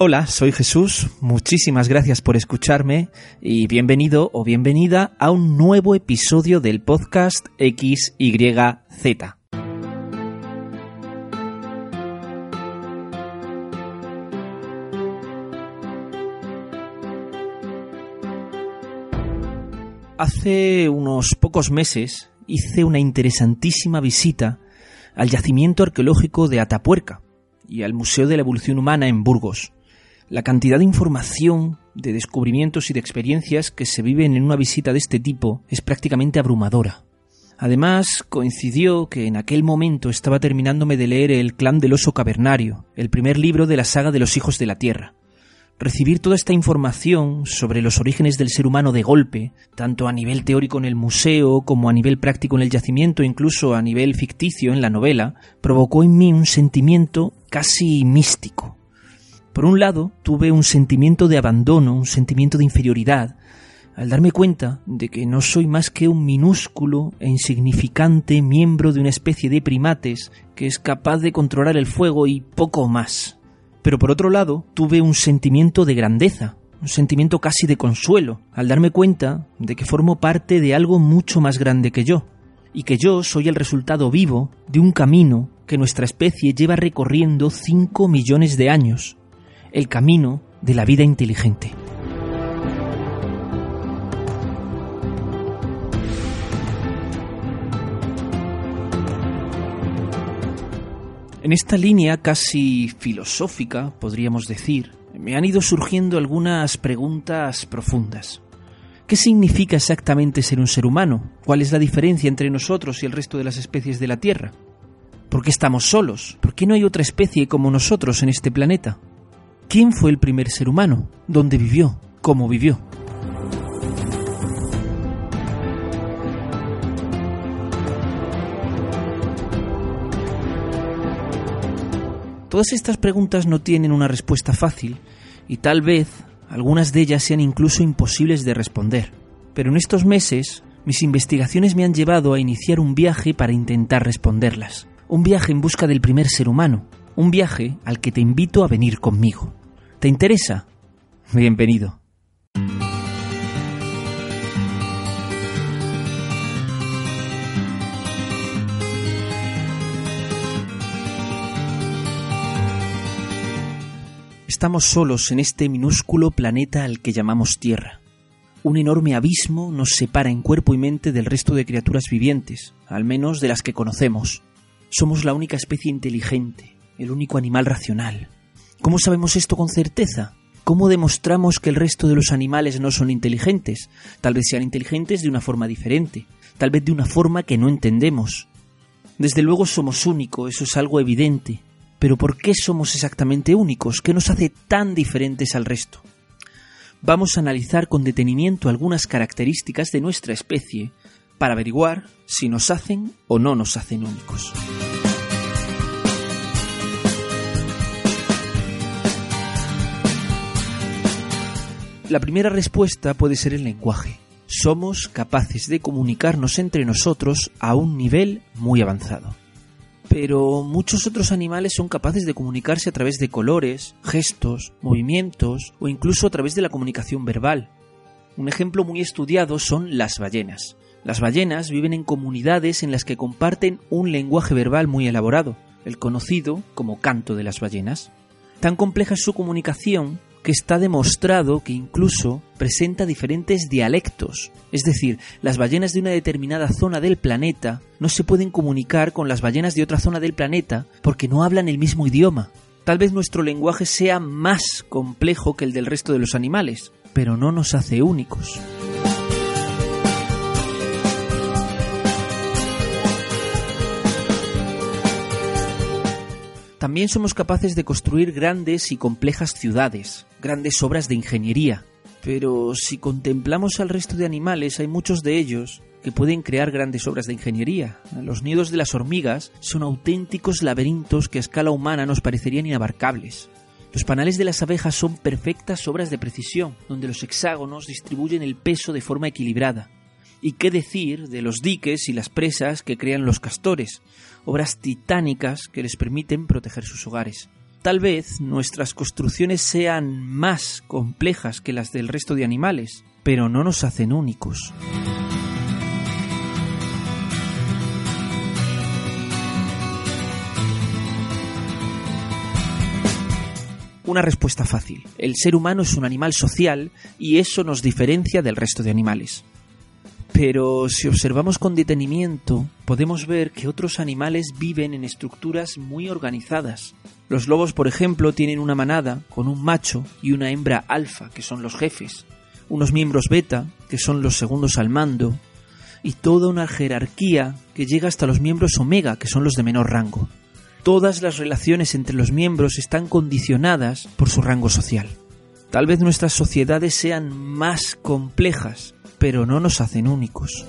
Hola, soy Jesús, muchísimas gracias por escucharme y bienvenido o bienvenida a un nuevo episodio del podcast XYZ. Hace unos pocos meses hice una interesantísima visita al yacimiento arqueológico de Atapuerca y al Museo de la Evolución Humana en Burgos. La cantidad de información, de descubrimientos y de experiencias que se viven en una visita de este tipo es prácticamente abrumadora. Además, coincidió que en aquel momento estaba terminándome de leer El clan del oso cavernario, el primer libro de la saga de los hijos de la Tierra. Recibir toda esta información sobre los orígenes del ser humano de golpe, tanto a nivel teórico en el museo como a nivel práctico en el yacimiento, incluso a nivel ficticio en la novela, provocó en mí un sentimiento casi místico. Por un lado, tuve un sentimiento de abandono, un sentimiento de inferioridad, al darme cuenta de que no soy más que un minúsculo e insignificante miembro de una especie de primates que es capaz de controlar el fuego y poco más. Pero por otro lado, tuve un sentimiento de grandeza, un sentimiento casi de consuelo, al darme cuenta de que formo parte de algo mucho más grande que yo, y que yo soy el resultado vivo de un camino que nuestra especie lleva recorriendo cinco millones de años, el camino de la vida inteligente. En esta línea casi filosófica, podríamos decir, me han ido surgiendo algunas preguntas profundas. ¿Qué significa exactamente ser un ser humano? ¿Cuál es la diferencia entre nosotros y el resto de las especies de la Tierra? ¿Por qué estamos solos? ¿Por qué no hay otra especie como nosotros en este planeta? ¿Quién fue el primer ser humano? ¿Dónde vivió? ¿Cómo vivió? Todas estas preguntas no tienen una respuesta fácil y tal vez algunas de ellas sean incluso imposibles de responder. Pero en estos meses mis investigaciones me han llevado a iniciar un viaje para intentar responderlas. Un viaje en busca del primer ser humano. Un viaje al que te invito a venir conmigo. ¿Te interesa? Bienvenido. Estamos solos en este minúsculo planeta al que llamamos Tierra. Un enorme abismo nos separa en cuerpo y mente del resto de criaturas vivientes, al menos de las que conocemos. Somos la única especie inteligente, el único animal racional, ¿Cómo sabemos esto con certeza? ¿Cómo demostramos que el resto de los animales no son inteligentes? Tal vez sean inteligentes de una forma diferente, tal vez de una forma que no entendemos. Desde luego somos únicos, eso es algo evidente. Pero ¿por qué somos exactamente únicos? ¿Qué nos hace tan diferentes al resto? Vamos a analizar con detenimiento algunas características de nuestra especie para averiguar si nos hacen o no nos hacen únicos. La primera respuesta puede ser el lenguaje. Somos capaces de comunicarnos entre nosotros a un nivel muy avanzado. Pero muchos otros animales son capaces de comunicarse a través de colores, gestos, movimientos o incluso a través de la comunicación verbal. Un ejemplo muy estudiado son las ballenas. Las ballenas viven en comunidades en las que comparten un lenguaje verbal muy elaborado, el conocido como canto de las ballenas. Tan compleja es su comunicación que está demostrado que incluso presenta diferentes dialectos. Es decir, las ballenas de una determinada zona del planeta no se pueden comunicar con las ballenas de otra zona del planeta porque no hablan el mismo idioma. Tal vez nuestro lenguaje sea más complejo que el del resto de los animales, pero no nos hace únicos. También somos capaces de construir grandes y complejas ciudades, grandes obras de ingeniería. Pero si contemplamos al resto de animales, hay muchos de ellos que pueden crear grandes obras de ingeniería. Los nidos de las hormigas son auténticos laberintos que a escala humana nos parecerían inabarcables. Los panales de las abejas son perfectas obras de precisión, donde los hexágonos distribuyen el peso de forma equilibrada. ¿Y qué decir de los diques y las presas que crean los castores, obras titánicas que les permiten proteger sus hogares? Tal vez nuestras construcciones sean más complejas que las del resto de animales, pero no nos hacen únicos. Una respuesta fácil. El ser humano es un animal social y eso nos diferencia del resto de animales. Pero si observamos con detenimiento, podemos ver que otros animales viven en estructuras muy organizadas. Los lobos, por ejemplo, tienen una manada con un macho y una hembra alfa, que son los jefes, unos miembros beta, que son los segundos al mando, y toda una jerarquía que llega hasta los miembros omega, que son los de menor rango todas las relaciones entre los miembros están condicionadas por su rango social. Tal vez nuestras sociedades sean más complejas, pero no nos hacen únicos.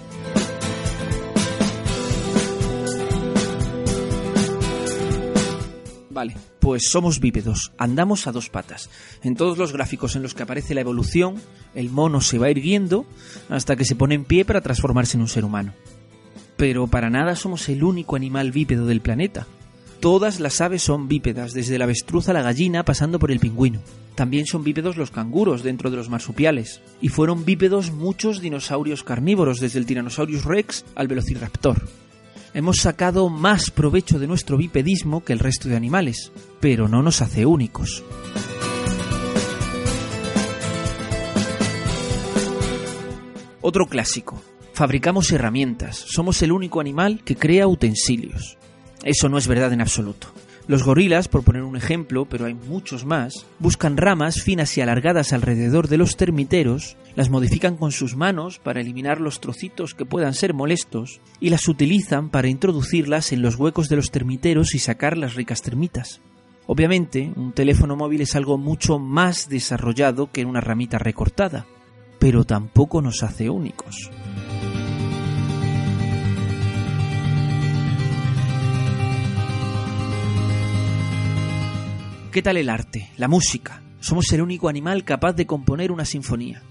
Vale, pues somos bípedos, andamos a dos patas. En todos los gráficos en los que aparece la evolución, el mono se va irguiendo hasta que se pone en pie para transformarse en un ser humano. Pero para nada somos el único animal bípedo del planeta. Todas las aves son bípedas, desde la avestruz a la gallina pasando por el pingüino. También son bípedos los canguros dentro de los marsupiales. Y fueron bípedos muchos dinosaurios carnívoros, desde el Tyrannosaurus rex al Velociraptor. Hemos sacado más provecho de nuestro bipedismo que el resto de animales, pero no nos hace únicos. Otro clásico. Fabricamos herramientas. Somos el único animal que crea utensilios. Eso no es verdad en absoluto. Los gorilas, por poner un ejemplo, pero hay muchos más, buscan ramas finas y alargadas alrededor de los termiteros, las modifican con sus manos para eliminar los trocitos que puedan ser molestos y las utilizan para introducirlas en los huecos de los termiteros y sacar las ricas termitas. Obviamente, un teléfono móvil es algo mucho más desarrollado que una ramita recortada, pero tampoco nos hace únicos. ¿Qué tal el arte, la música? Somos el único animal capaz de componer una sinfonía.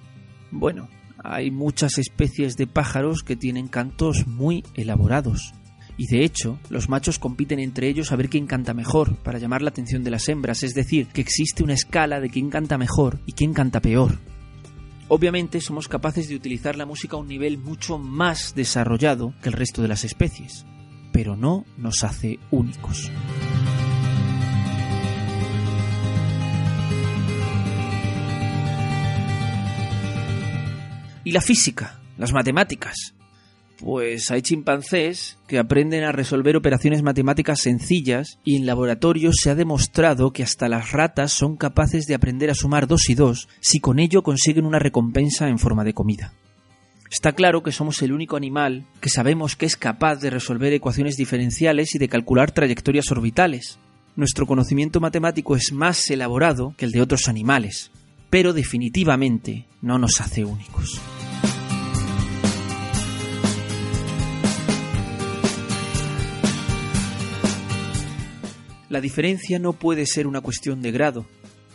Bueno, hay muchas especies de pájaros que tienen cantos muy elaborados. Y de hecho, los machos compiten entre ellos a ver quién canta mejor, para llamar la atención de las hembras, es decir, que existe una escala de quién canta mejor y quién canta peor. Obviamente somos capaces de utilizar la música a un nivel mucho más desarrollado que el resto de las especies, pero no nos hace únicos. ¿Y la física? ¿Las matemáticas? Pues hay chimpancés que aprenden a resolver operaciones matemáticas sencillas y en laboratorio se ha demostrado que hasta las ratas son capaces de aprender a sumar dos y dos si con ello consiguen una recompensa en forma de comida. Está claro que somos el único animal que sabemos que es capaz de resolver ecuaciones diferenciales y de calcular trayectorias orbitales. Nuestro conocimiento matemático es más elaborado que el de otros animales, pero definitivamente no nos hace únicos. La diferencia no puede ser una cuestión de grado.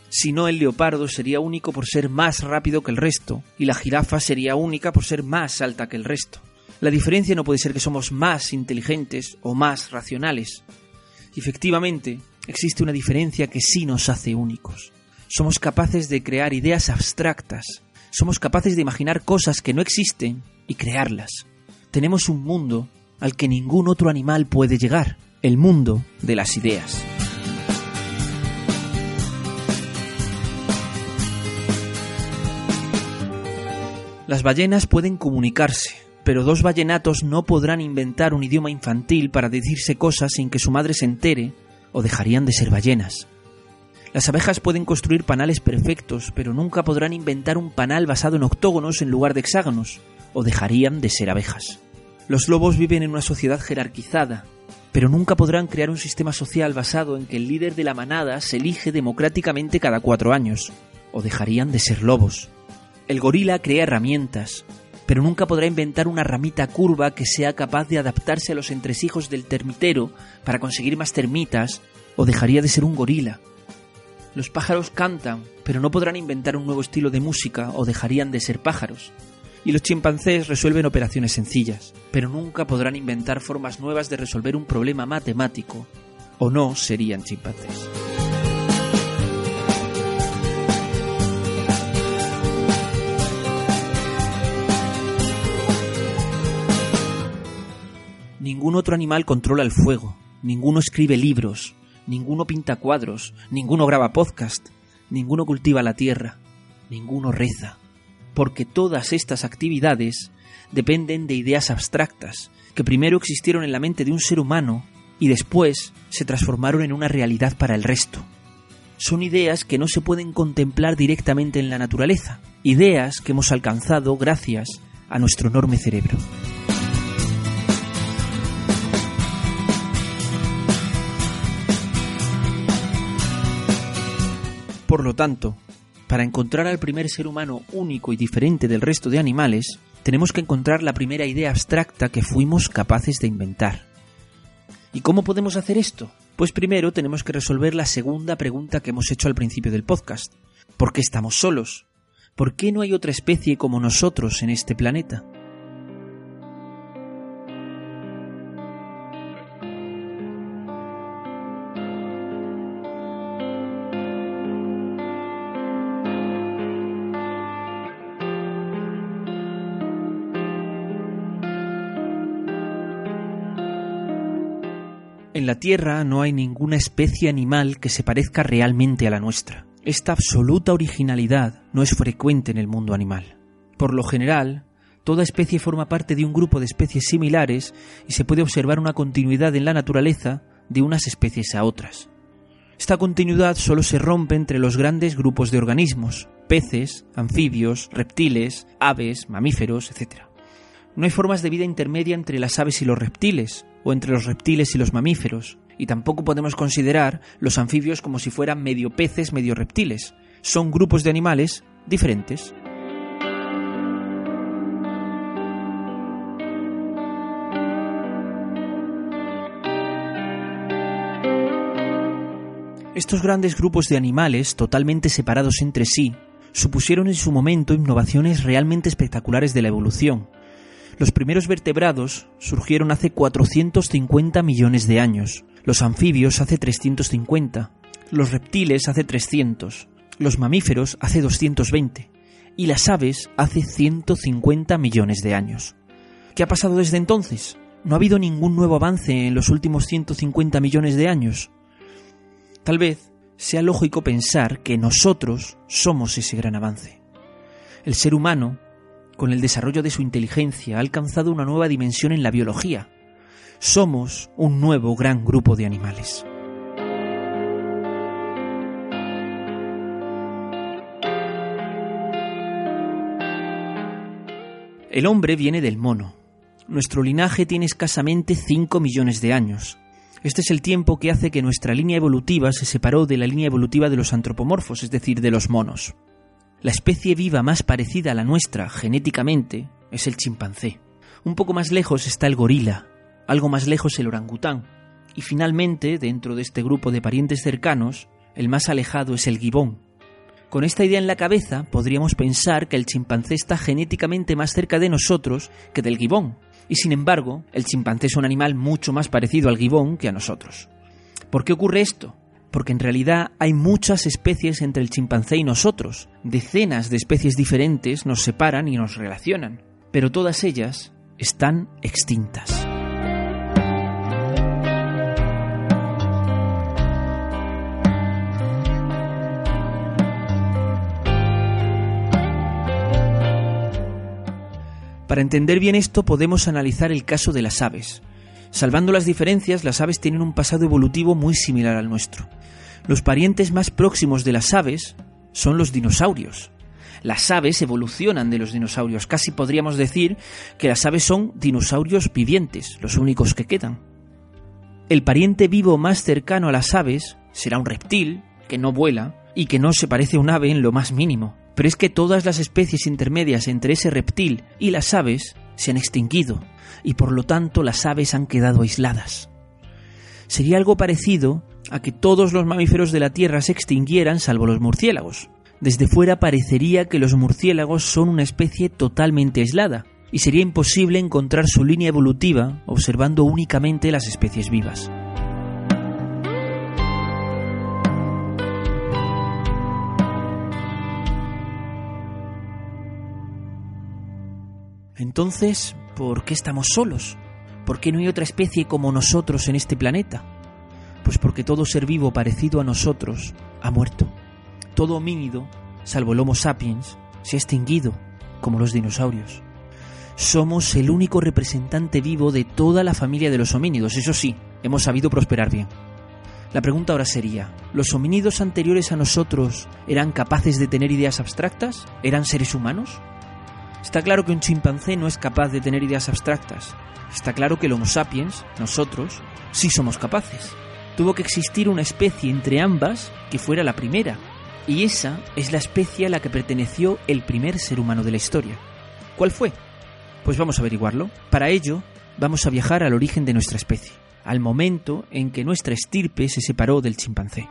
Si no, el leopardo sería único por ser más rápido que el resto, y la jirafa sería única por ser más alta que el resto. La diferencia no puede ser que somos más inteligentes o más racionales. Efectivamente, existe una diferencia que sí nos hace únicos. Somos capaces de crear ideas abstractas, somos capaces de imaginar cosas que no existen y crearlas. Tenemos un mundo al que ningún otro animal puede llegar el mundo de las ideas. Las ballenas pueden comunicarse, pero dos ballenatos no podrán inventar un idioma infantil para decirse cosas sin que su madre se entere o dejarían de ser ballenas. Las abejas pueden construir panales perfectos, pero nunca podrán inventar un panal basado en octógonos en lugar de hexágonos, o dejarían de ser abejas. Los lobos viven en una sociedad jerarquizada, pero nunca podrán crear un sistema social basado en que el líder de la manada se elige democráticamente cada cuatro años, o dejarían de ser lobos. El gorila crea herramientas, pero nunca podrá inventar una ramita curva que sea capaz de adaptarse a los entresijos del termitero para conseguir más termitas, o dejaría de ser un gorila. Los pájaros cantan, pero no podrán inventar un nuevo estilo de música o dejarían de ser pájaros. Y los chimpancés resuelven operaciones sencillas, pero nunca podrán inventar formas nuevas de resolver un problema matemático, o no serían chimpancés. Ningún otro animal controla el fuego, ninguno escribe libros, ninguno pinta cuadros, ninguno graba podcast, ninguno cultiva la tierra, ninguno reza, porque todas estas actividades dependen de ideas abstractas, que primero existieron en la mente de un ser humano y después se transformaron en una realidad para el resto. Son ideas que no se pueden contemplar directamente en la naturaleza, ideas que hemos alcanzado gracias a nuestro enorme cerebro. Por lo tanto, para encontrar al primer ser humano único y diferente del resto de animales, tenemos que encontrar la primera idea abstracta que fuimos capaces de inventar. ¿Y cómo podemos hacer esto? Pues primero tenemos que resolver la segunda pregunta que hemos hecho al principio del podcast. ¿Por qué estamos solos? ¿Por qué no hay otra especie como nosotros en este planeta? En la Tierra no hay ninguna especie animal que se parezca realmente a la nuestra. Esta absoluta originalidad no es frecuente en el mundo animal. Por lo general, toda especie forma parte de un grupo de especies similares y se puede observar una continuidad en la naturaleza de unas especies a otras. Esta continuidad solo se rompe entre los grandes grupos de organismos, peces, anfibios, reptiles, aves, mamíferos, etc. No hay formas de vida intermedia entre las aves y los reptiles, o entre los reptiles y los mamíferos, y tampoco podemos considerar los anfibios como si fueran medio peces, medio reptiles. Son grupos de animales diferentes. Estos grandes grupos de animales, totalmente separados entre sí, supusieron en su momento innovaciones realmente espectaculares de la evolución, los primeros vertebrados surgieron hace 450 millones de años, los anfibios hace 350, los reptiles hace 300, los mamíferos hace 220 y las aves hace 150 millones de años. ¿Qué ha pasado desde entonces? ¿No ha habido ningún nuevo avance en los últimos 150 millones de años? Tal vez sea lógico pensar que nosotros somos ese gran avance. El ser humano con el desarrollo de su inteligencia, ha alcanzado una nueva dimensión en la biología. Somos un nuevo gran grupo de animales. El hombre viene del mono. Nuestro linaje tiene escasamente 5 millones de años. Este es el tiempo que hace que nuestra línea evolutiva se separó de la línea evolutiva de los antropomorfos, es decir, de los monos. La especie viva más parecida a la nuestra genéticamente es el chimpancé. Un poco más lejos está el gorila, algo más lejos el orangután. Y finalmente, dentro de este grupo de parientes cercanos, el más alejado es el gibón. Con esta idea en la cabeza, podríamos pensar que el chimpancé está genéticamente más cerca de nosotros que del gibón. Y sin embargo, el chimpancé es un animal mucho más parecido al gibón que a nosotros. ¿Por qué ocurre esto? Porque en realidad hay muchas especies entre el chimpancé y nosotros. Decenas de especies diferentes nos separan y nos relacionan, pero todas ellas están extintas. Para entender bien esto podemos analizar el caso de las aves. Salvando las diferencias, las aves tienen un pasado evolutivo muy similar al nuestro. Los parientes más próximos de las aves son los dinosaurios. Las aves evolucionan de los dinosaurios. Casi podríamos decir que las aves son dinosaurios vivientes, los únicos que quedan. El pariente vivo más cercano a las aves será un reptil, que no vuela, y que no se parece a un ave en lo más mínimo. Pero es que todas las especies intermedias entre ese reptil y las aves se han extinguido, y por lo tanto las aves han quedado aisladas. Sería algo parecido a que todos los mamíferos de la Tierra se extinguieran salvo los murciélagos. Desde fuera parecería que los murciélagos son una especie totalmente aislada, y sería imposible encontrar su línea evolutiva observando únicamente las especies vivas. Entonces, ¿por qué estamos solos? ¿Por qué no hay otra especie como nosotros en este planeta? Pues porque todo ser vivo parecido a nosotros ha muerto. Todo homínido, salvo el Homo sapiens, se ha extinguido, como los dinosaurios. Somos el único representante vivo de toda la familia de los homínidos, eso sí, hemos sabido prosperar bien. La pregunta ahora sería, ¿los homínidos anteriores a nosotros eran capaces de tener ideas abstractas? ¿Eran seres humanos? Está claro que un chimpancé no es capaz de tener ideas abstractas. Está claro que el Homo sapiens, nosotros, sí somos capaces. Tuvo que existir una especie entre ambas que fuera la primera. Y esa es la especie a la que perteneció el primer ser humano de la historia. ¿Cuál fue? Pues vamos a averiguarlo. Para ello, vamos a viajar al origen de nuestra especie, al momento en que nuestra estirpe se separó del chimpancé.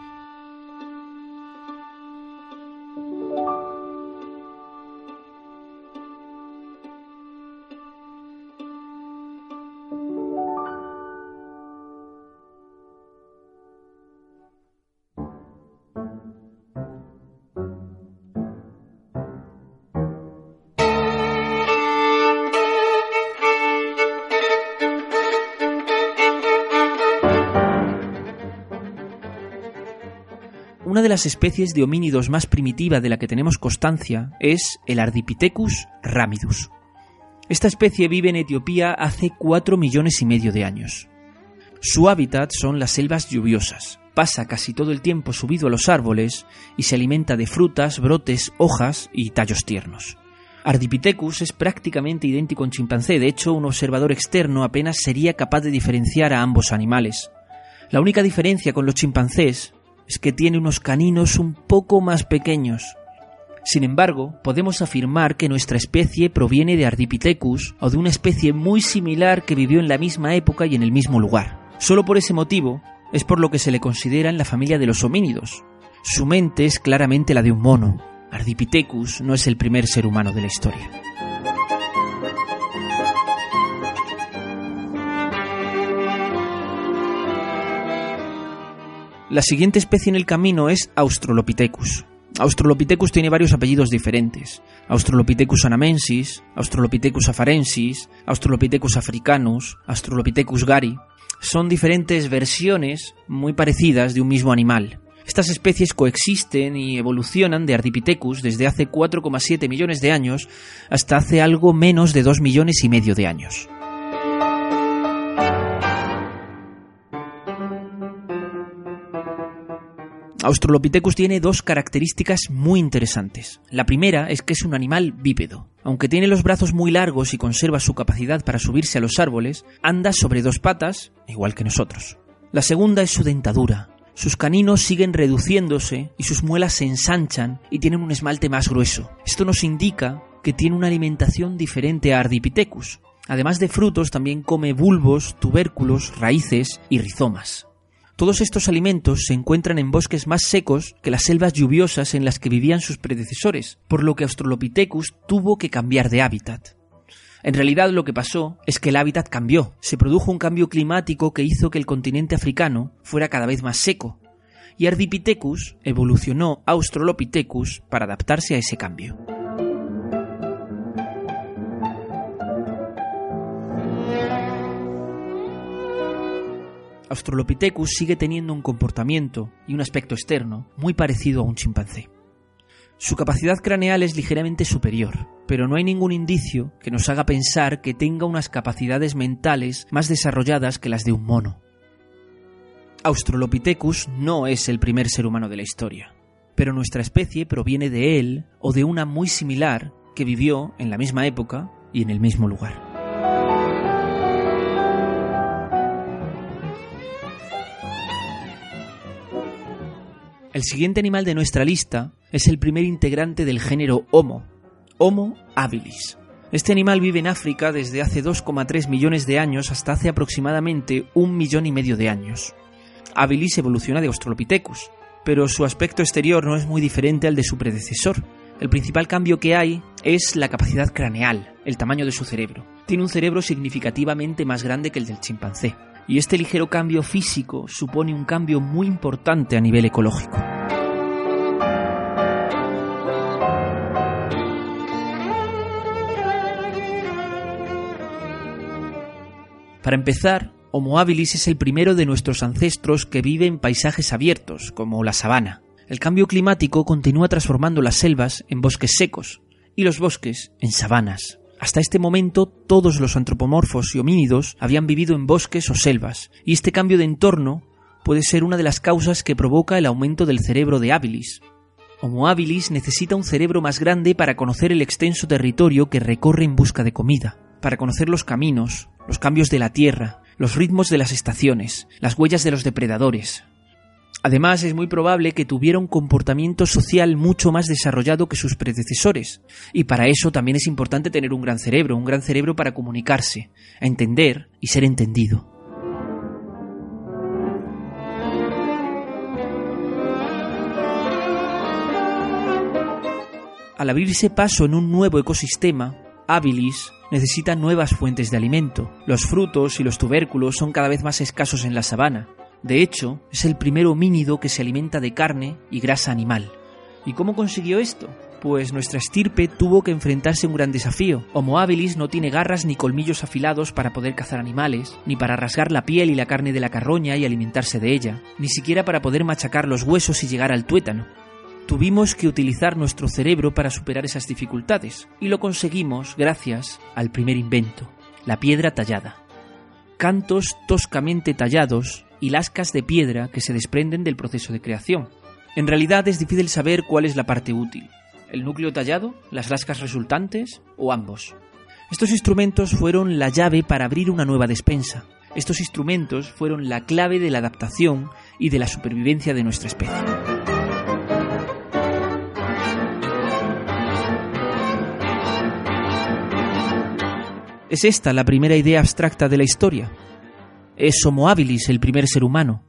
Una de las especies de homínidos más primitiva de la que tenemos constancia es el Ardipithecus ramidus. Esta especie vive en Etiopía hace 4 millones y medio de años. Su hábitat son las selvas lluviosas. Pasa casi todo el tiempo subido a los árboles y se alimenta de frutas, brotes, hojas y tallos tiernos. Ardipithecus es prácticamente idéntico a un chimpancé, de hecho un observador externo apenas sería capaz de diferenciar a ambos animales. La única diferencia con los chimpancés es que tiene unos caninos un poco más pequeños. Sin embargo, podemos afirmar que nuestra especie proviene de Ardipithecus o de una especie muy similar que vivió en la misma época y en el mismo lugar. Solo por ese motivo es por lo que se le considera en la familia de los homínidos. Su mente es claramente la de un mono. Ardipithecus no es el primer ser humano de la historia. La siguiente especie en el camino es Australopithecus. Australopithecus tiene varios apellidos diferentes. Australopithecus anamensis, Australopithecus afarensis, Australopithecus africanus, Australopithecus gari. Son diferentes versiones muy parecidas de un mismo animal. Estas especies coexisten y evolucionan de Ardipithecus desde hace 4,7 millones de años hasta hace algo menos de 2 millones y medio de años. Australopithecus tiene dos características muy interesantes. La primera es que es un animal bípedo. Aunque tiene los brazos muy largos y conserva su capacidad para subirse a los árboles, anda sobre dos patas, igual que nosotros. La segunda es su dentadura. Sus caninos siguen reduciéndose y sus muelas se ensanchan y tienen un esmalte más grueso. Esto nos indica que tiene una alimentación diferente a Ardipithecus. Además de frutos, también come bulbos, tubérculos, raíces y rizomas. Todos estos alimentos se encuentran en bosques más secos que las selvas lluviosas en las que vivían sus predecesores, por lo que Australopithecus tuvo que cambiar de hábitat. En realidad lo que pasó es que el hábitat cambió. Se produjo un cambio climático que hizo que el continente africano fuera cada vez más seco. Y Ardipithecus evolucionó a Australopithecus para adaptarse a ese cambio. Australopithecus sigue teniendo un comportamiento y un aspecto externo muy parecido a un chimpancé. Su capacidad craneal es ligeramente superior, pero no hay ningún indicio que nos haga pensar que tenga unas capacidades mentales más desarrolladas que las de un mono. Australopithecus no es el primer ser humano de la historia, pero nuestra especie proviene de él o de una muy similar que vivió en la misma época y en el mismo lugar. El siguiente animal de nuestra lista es el primer integrante del género Homo, Homo habilis. Este animal vive en África desde hace 2,3 millones de años hasta hace aproximadamente un millón y medio de años. Habilis evoluciona de Australopithecus, pero su aspecto exterior no es muy diferente al de su predecesor. El principal cambio que hay es la capacidad craneal, el tamaño de su cerebro. Tiene un cerebro significativamente más grande que el del chimpancé y este ligero cambio físico supone un cambio muy importante a nivel ecológico. Para empezar, Homo habilis es el primero de nuestros ancestros que vive en paisajes abiertos, como la sabana. El cambio climático continúa transformando las selvas en bosques secos y los bosques en sabanas. Hasta este momento todos los antropomorfos y homínidos habían vivido en bosques o selvas, y este cambio de entorno puede ser una de las causas que provoca el aumento del cerebro de habilis. Homo habilis necesita un cerebro más grande para conocer el extenso territorio que recorre en busca de comida, para conocer los caminos, los cambios de la tierra, los ritmos de las estaciones, las huellas de los depredadores, Además, es muy probable que tuviera un comportamiento social mucho más desarrollado que sus predecesores, y para eso también es importante tener un gran cerebro, un gran cerebro para comunicarse, entender y ser entendido. Al abrirse paso en un nuevo ecosistema, Habilis necesita nuevas fuentes de alimento. Los frutos y los tubérculos son cada vez más escasos en la sabana, de hecho, es el primer homínido que se alimenta de carne y grasa animal. ¿Y cómo consiguió esto? Pues nuestra estirpe tuvo que enfrentarse a un gran desafío. Homo habilis no tiene garras ni colmillos afilados para poder cazar animales, ni para rasgar la piel y la carne de la carroña y alimentarse de ella, ni siquiera para poder machacar los huesos y llegar al tuétano. Tuvimos que utilizar nuestro cerebro para superar esas dificultades, y lo conseguimos gracias al primer invento, la piedra tallada. Cantos toscamente tallados y lascas de piedra que se desprenden del proceso de creación. En realidad es difícil saber cuál es la parte útil, el núcleo tallado, las lascas resultantes o ambos. Estos instrumentos fueron la llave para abrir una nueva despensa. Estos instrumentos fueron la clave de la adaptación y de la supervivencia de nuestra especie. Es esta la primera idea abstracta de la historia, es Homo habilis el primer ser humano.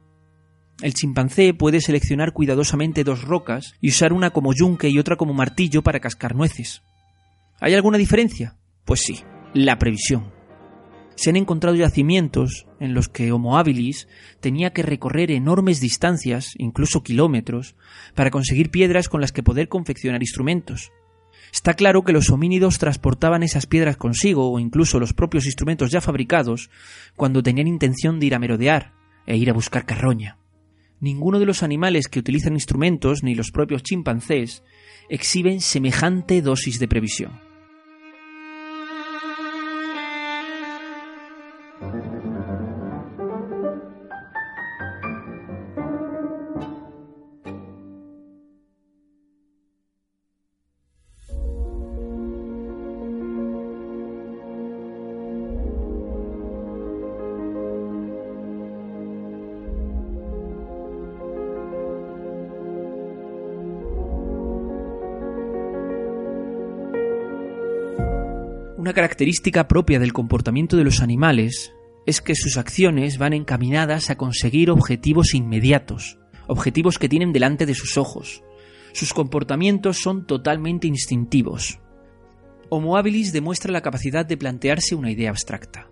El chimpancé puede seleccionar cuidadosamente dos rocas y usar una como yunque y otra como martillo para cascar nueces. ¿Hay alguna diferencia? Pues sí, la previsión. Se han encontrado yacimientos en los que Homo habilis tenía que recorrer enormes distancias, incluso kilómetros, para conseguir piedras con las que poder confeccionar instrumentos. Está claro que los homínidos transportaban esas piedras consigo, o incluso los propios instrumentos ya fabricados, cuando tenían intención de ir a merodear e ir a buscar carroña. Ninguno de los animales que utilizan instrumentos, ni los propios chimpancés, exhiben semejante dosis de previsión. Característica propia del comportamiento de los animales es que sus acciones van encaminadas a conseguir objetivos inmediatos, objetivos que tienen delante de sus ojos. Sus comportamientos son totalmente instintivos. Homo habilis demuestra la capacidad de plantearse una idea abstracta,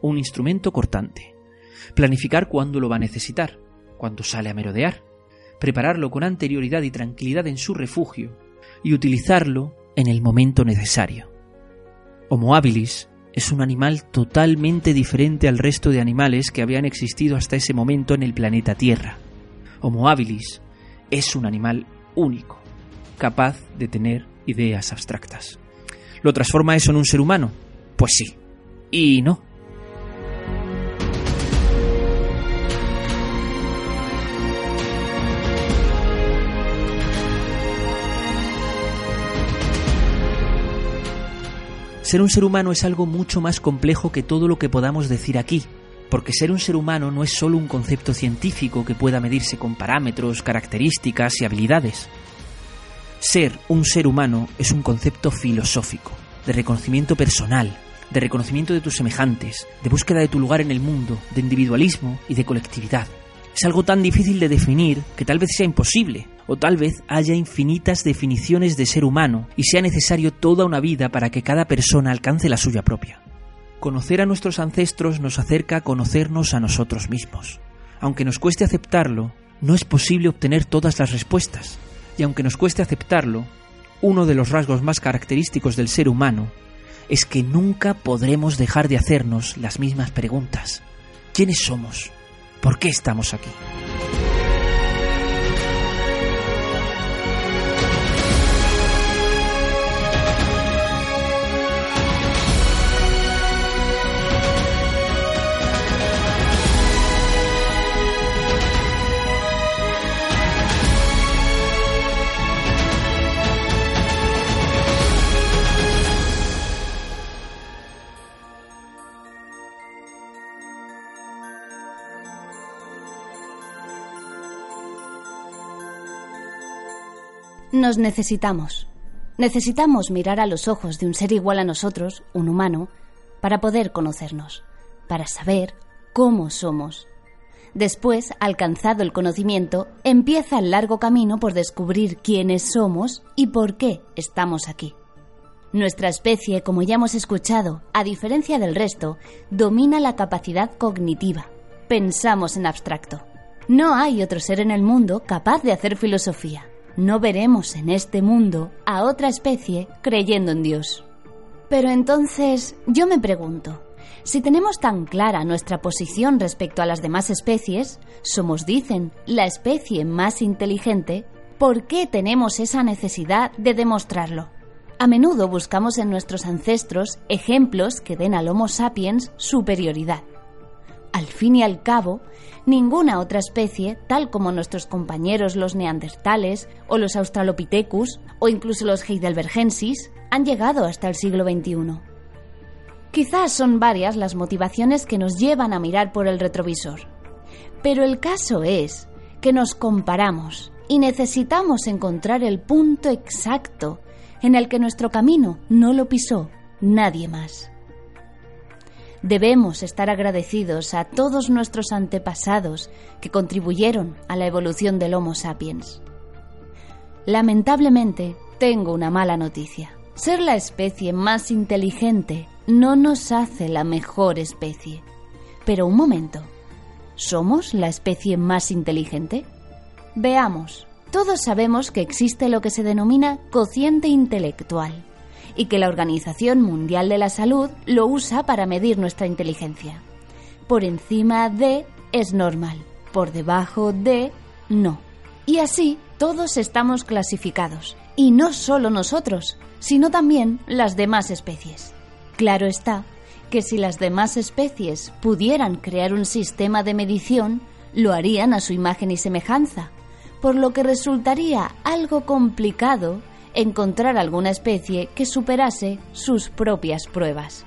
un instrumento cortante, planificar cuándo lo va a necesitar, cuando sale a merodear, prepararlo con anterioridad y tranquilidad en su refugio y utilizarlo en el momento necesario. Homo habilis es un animal totalmente diferente al resto de animales que habían existido hasta ese momento en el planeta Tierra. Homo habilis es un animal único, capaz de tener ideas abstractas. ¿Lo transforma eso en un ser humano? Pues sí. Y no. Ser un ser humano es algo mucho más complejo que todo lo que podamos decir aquí, porque ser un ser humano no es solo un concepto científico que pueda medirse con parámetros, características y habilidades. Ser un ser humano es un concepto filosófico, de reconocimiento personal, de reconocimiento de tus semejantes, de búsqueda de tu lugar en el mundo, de individualismo y de colectividad. Es algo tan difícil de definir que tal vez sea imposible, o tal vez haya infinitas definiciones de ser humano y sea necesario toda una vida para que cada persona alcance la suya propia. Conocer a nuestros ancestros nos acerca a conocernos a nosotros mismos. Aunque nos cueste aceptarlo, no es posible obtener todas las respuestas. Y aunque nos cueste aceptarlo, uno de los rasgos más característicos del ser humano es que nunca podremos dejar de hacernos las mismas preguntas. ¿Quiénes somos? ¿Por qué estamos aquí? Nos necesitamos. Necesitamos mirar a los ojos de un ser igual a nosotros, un humano, para poder conocernos, para saber cómo somos. Después, alcanzado el conocimiento, empieza el largo camino por descubrir quiénes somos y por qué estamos aquí. Nuestra especie, como ya hemos escuchado, a diferencia del resto, domina la capacidad cognitiva. Pensamos en abstracto. No hay otro ser en el mundo capaz de hacer filosofía no veremos en este mundo a otra especie creyendo en Dios. Pero entonces yo me pregunto, si tenemos tan clara nuestra posición respecto a las demás especies, somos, dicen, la especie más inteligente, ¿por qué tenemos esa necesidad de demostrarlo? A menudo buscamos en nuestros ancestros ejemplos que den al Homo sapiens superioridad. Al fin y al cabo, ninguna otra especie, tal como nuestros compañeros los neandertales o los australopithecus o incluso los heidelbergensis, han llegado hasta el siglo XXI. Quizás son varias las motivaciones que nos llevan a mirar por el retrovisor. Pero el caso es que nos comparamos y necesitamos encontrar el punto exacto en el que nuestro camino no lo pisó nadie más. Debemos estar agradecidos a todos nuestros antepasados que contribuyeron a la evolución del Homo sapiens. Lamentablemente, tengo una mala noticia. Ser la especie más inteligente no nos hace la mejor especie. Pero un momento, ¿somos la especie más inteligente? Veamos, todos sabemos que existe lo que se denomina cociente intelectual y que la Organización Mundial de la Salud lo usa para medir nuestra inteligencia. Por encima de es normal, por debajo de no. Y así todos estamos clasificados, y no solo nosotros, sino también las demás especies. Claro está que si las demás especies pudieran crear un sistema de medición, lo harían a su imagen y semejanza, por lo que resultaría algo complicado encontrar alguna especie que superase sus propias pruebas.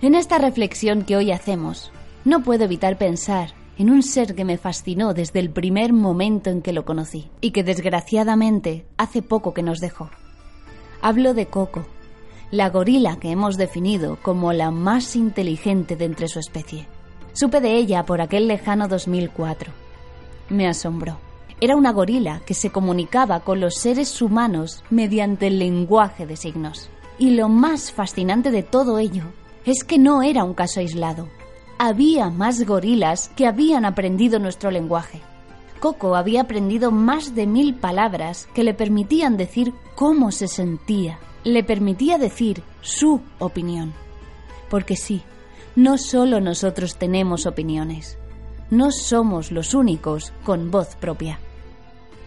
En esta reflexión que hoy hacemos, no puedo evitar pensar en un ser que me fascinó desde el primer momento en que lo conocí y que desgraciadamente hace poco que nos dejó. Hablo de Coco, la gorila que hemos definido como la más inteligente de entre su especie. Supe de ella por aquel lejano 2004. Me asombró. Era una gorila que se comunicaba con los seres humanos mediante el lenguaje de signos. Y lo más fascinante de todo ello es que no era un caso aislado. Había más gorilas que habían aprendido nuestro lenguaje. Coco había aprendido más de mil palabras que le permitían decir cómo se sentía, le permitía decir su opinión. Porque sí, no solo nosotros tenemos opiniones, no somos los únicos con voz propia.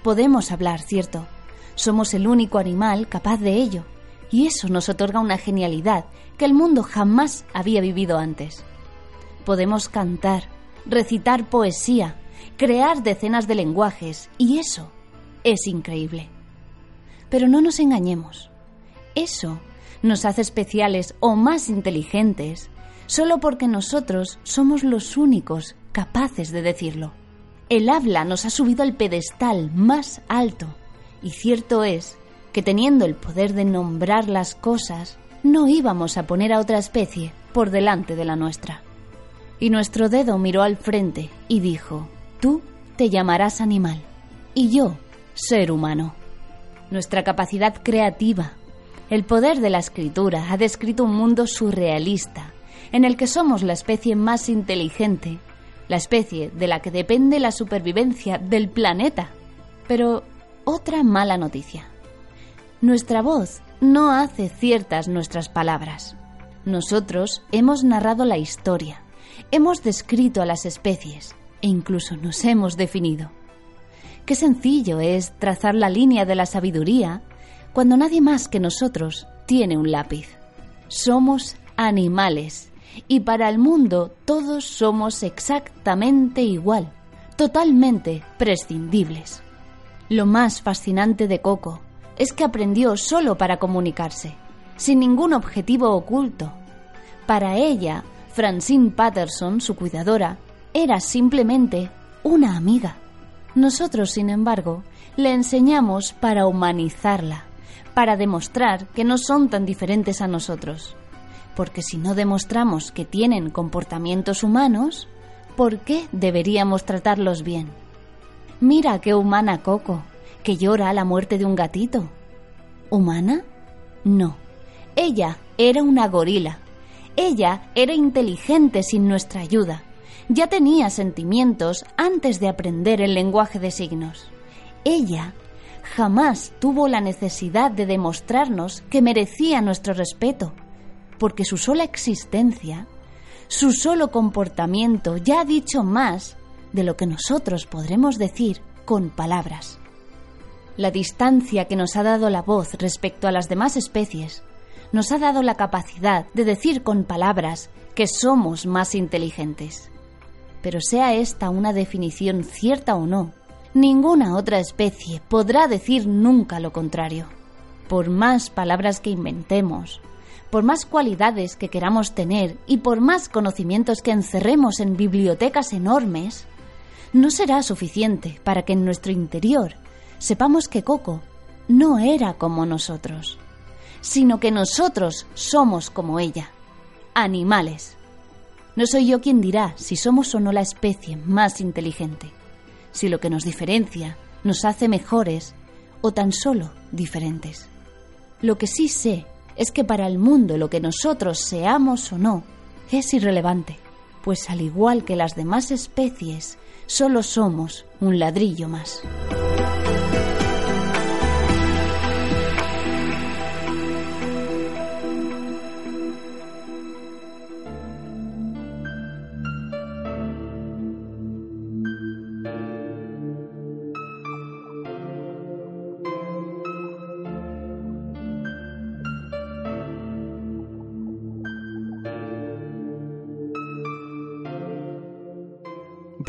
Podemos hablar, cierto. Somos el único animal capaz de ello, y eso nos otorga una genialidad que el mundo jamás había vivido antes. Podemos cantar, recitar poesía, crear decenas de lenguajes, y eso es increíble. Pero no nos engañemos. Eso nos hace especiales o más inteligentes solo porque nosotros somos los únicos capaces de decirlo. El habla nos ha subido al pedestal más alto y cierto es que teniendo el poder de nombrar las cosas, no íbamos a poner a otra especie por delante de la nuestra. Y nuestro dedo miró al frente y dijo, tú te llamarás animal y yo ser humano. Nuestra capacidad creativa, el poder de la escritura ha descrito un mundo surrealista, en el que somos la especie más inteligente, la especie de la que depende la supervivencia del planeta. Pero otra mala noticia. Nuestra voz no hace ciertas nuestras palabras. Nosotros hemos narrado la historia, hemos descrito a las especies e incluso nos hemos definido. Qué sencillo es trazar la línea de la sabiduría cuando nadie más que nosotros tiene un lápiz. Somos animales y para el mundo todos somos exactamente igual, totalmente prescindibles. Lo más fascinante de Coco es que aprendió solo para comunicarse, sin ningún objetivo oculto. Para ella, Francine Patterson, su cuidadora, era simplemente una amiga. Nosotros, sin embargo, le enseñamos para humanizarla, para demostrar que no son tan diferentes a nosotros. Porque si no demostramos que tienen comportamientos humanos, ¿por qué deberíamos tratarlos bien? Mira qué humana Coco, que llora a la muerte de un gatito. ¿Humana? No. Ella era una gorila. Ella era inteligente sin nuestra ayuda. Ya tenía sentimientos antes de aprender el lenguaje de signos. Ella jamás tuvo la necesidad de demostrarnos que merecía nuestro respeto, porque su sola existencia, su solo comportamiento ya ha dicho más de lo que nosotros podremos decir con palabras. La distancia que nos ha dado la voz respecto a las demás especies nos ha dado la capacidad de decir con palabras que somos más inteligentes. Pero sea esta una definición cierta o no, ninguna otra especie podrá decir nunca lo contrario. Por más palabras que inventemos, por más cualidades que queramos tener y por más conocimientos que encerremos en bibliotecas enormes, no será suficiente para que en nuestro interior sepamos que Coco no era como nosotros, sino que nosotros somos como ella, animales. No soy yo quien dirá si somos o no la especie más inteligente, si lo que nos diferencia nos hace mejores o tan solo diferentes. Lo que sí sé es que para el mundo lo que nosotros seamos o no es irrelevante, pues al igual que las demás especies, solo somos un ladrillo más.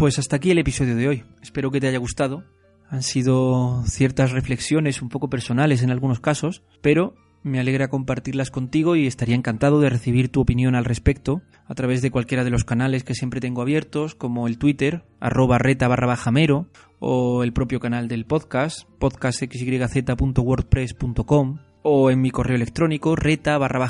Pues hasta aquí el episodio de hoy. Espero que te haya gustado. Han sido ciertas reflexiones un poco personales en algunos casos, pero me alegra compartirlas contigo y estaría encantado de recibir tu opinión al respecto a través de cualquiera de los canales que siempre tengo abiertos, como el Twitter, arroba reta barra o el propio canal del podcast, podcastxyz.wordpress.com, o en mi correo electrónico, reta barra.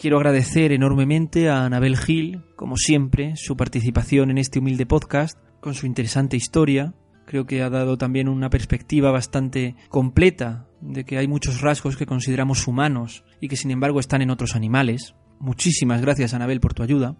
Quiero agradecer enormemente a Anabel Gil, como siempre, su participación en este humilde podcast, con su interesante historia. Creo que ha dado también una perspectiva bastante completa de que hay muchos rasgos que consideramos humanos y que sin embargo están en otros animales. Muchísimas gracias Anabel por tu ayuda.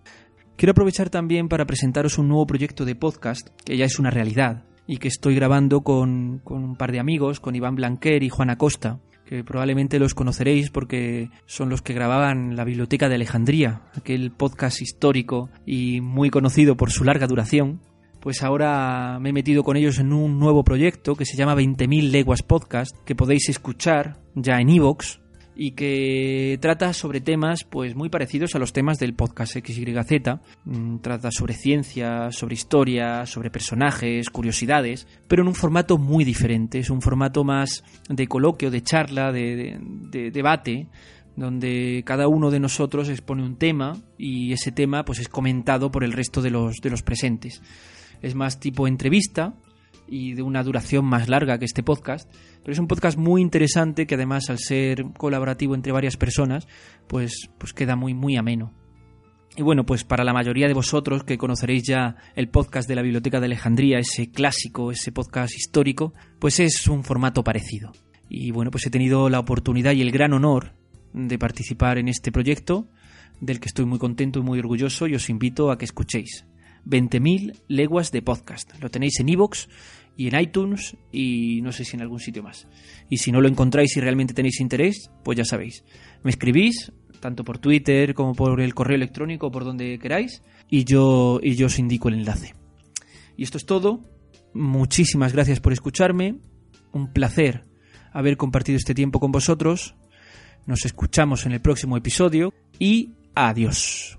Quiero aprovechar también para presentaros un nuevo proyecto de podcast que ya es una realidad y que estoy grabando con, con un par de amigos, con Iván Blanquer y Juan Acosta que probablemente los conoceréis porque son los que grababan la Biblioteca de Alejandría, aquel podcast histórico y muy conocido por su larga duración. Pues ahora me he metido con ellos en un nuevo proyecto que se llama 20.000 leguas podcast, que podéis escuchar ya en iVoox y que trata sobre temas pues muy parecidos a los temas del podcast XYZ. Mm, trata sobre ciencia, sobre historia, sobre personajes, curiosidades, pero en un formato muy diferente. Es un formato más de coloquio, de charla, de, debate donde cada uno de nosotros expone un tema y ese tema pues es comentado por el resto de los, de los presentes. Es más tipo entrevista y de una duración más larga que este podcast, pero es un podcast muy interesante que además al ser colaborativo entre varias personas, pues, pues queda muy, muy ameno. Y bueno, pues para la mayoría de vosotros que conoceréis ya el podcast de la Biblioteca de Alejandría, ese clásico, ese podcast histórico, pues es un formato parecido. Y bueno, pues he tenido la oportunidad y el gran honor de participar en este proyecto, del que estoy muy contento y muy orgulloso y os invito a que escuchéis. 20.000 leguas de podcast. Lo tenéis en iVoox y en iTunes y no sé si en algún sitio más. Y si no lo encontráis y realmente tenéis interés, pues ya sabéis. Me escribís tanto por Twitter como por el correo electrónico, por donde queráis, y yo, y yo os indico el enlace. Y esto es todo. Muchísimas gracias por escucharme. Un placer haber compartido este tiempo con vosotros. Nos escuchamos en el próximo episodio y adiós.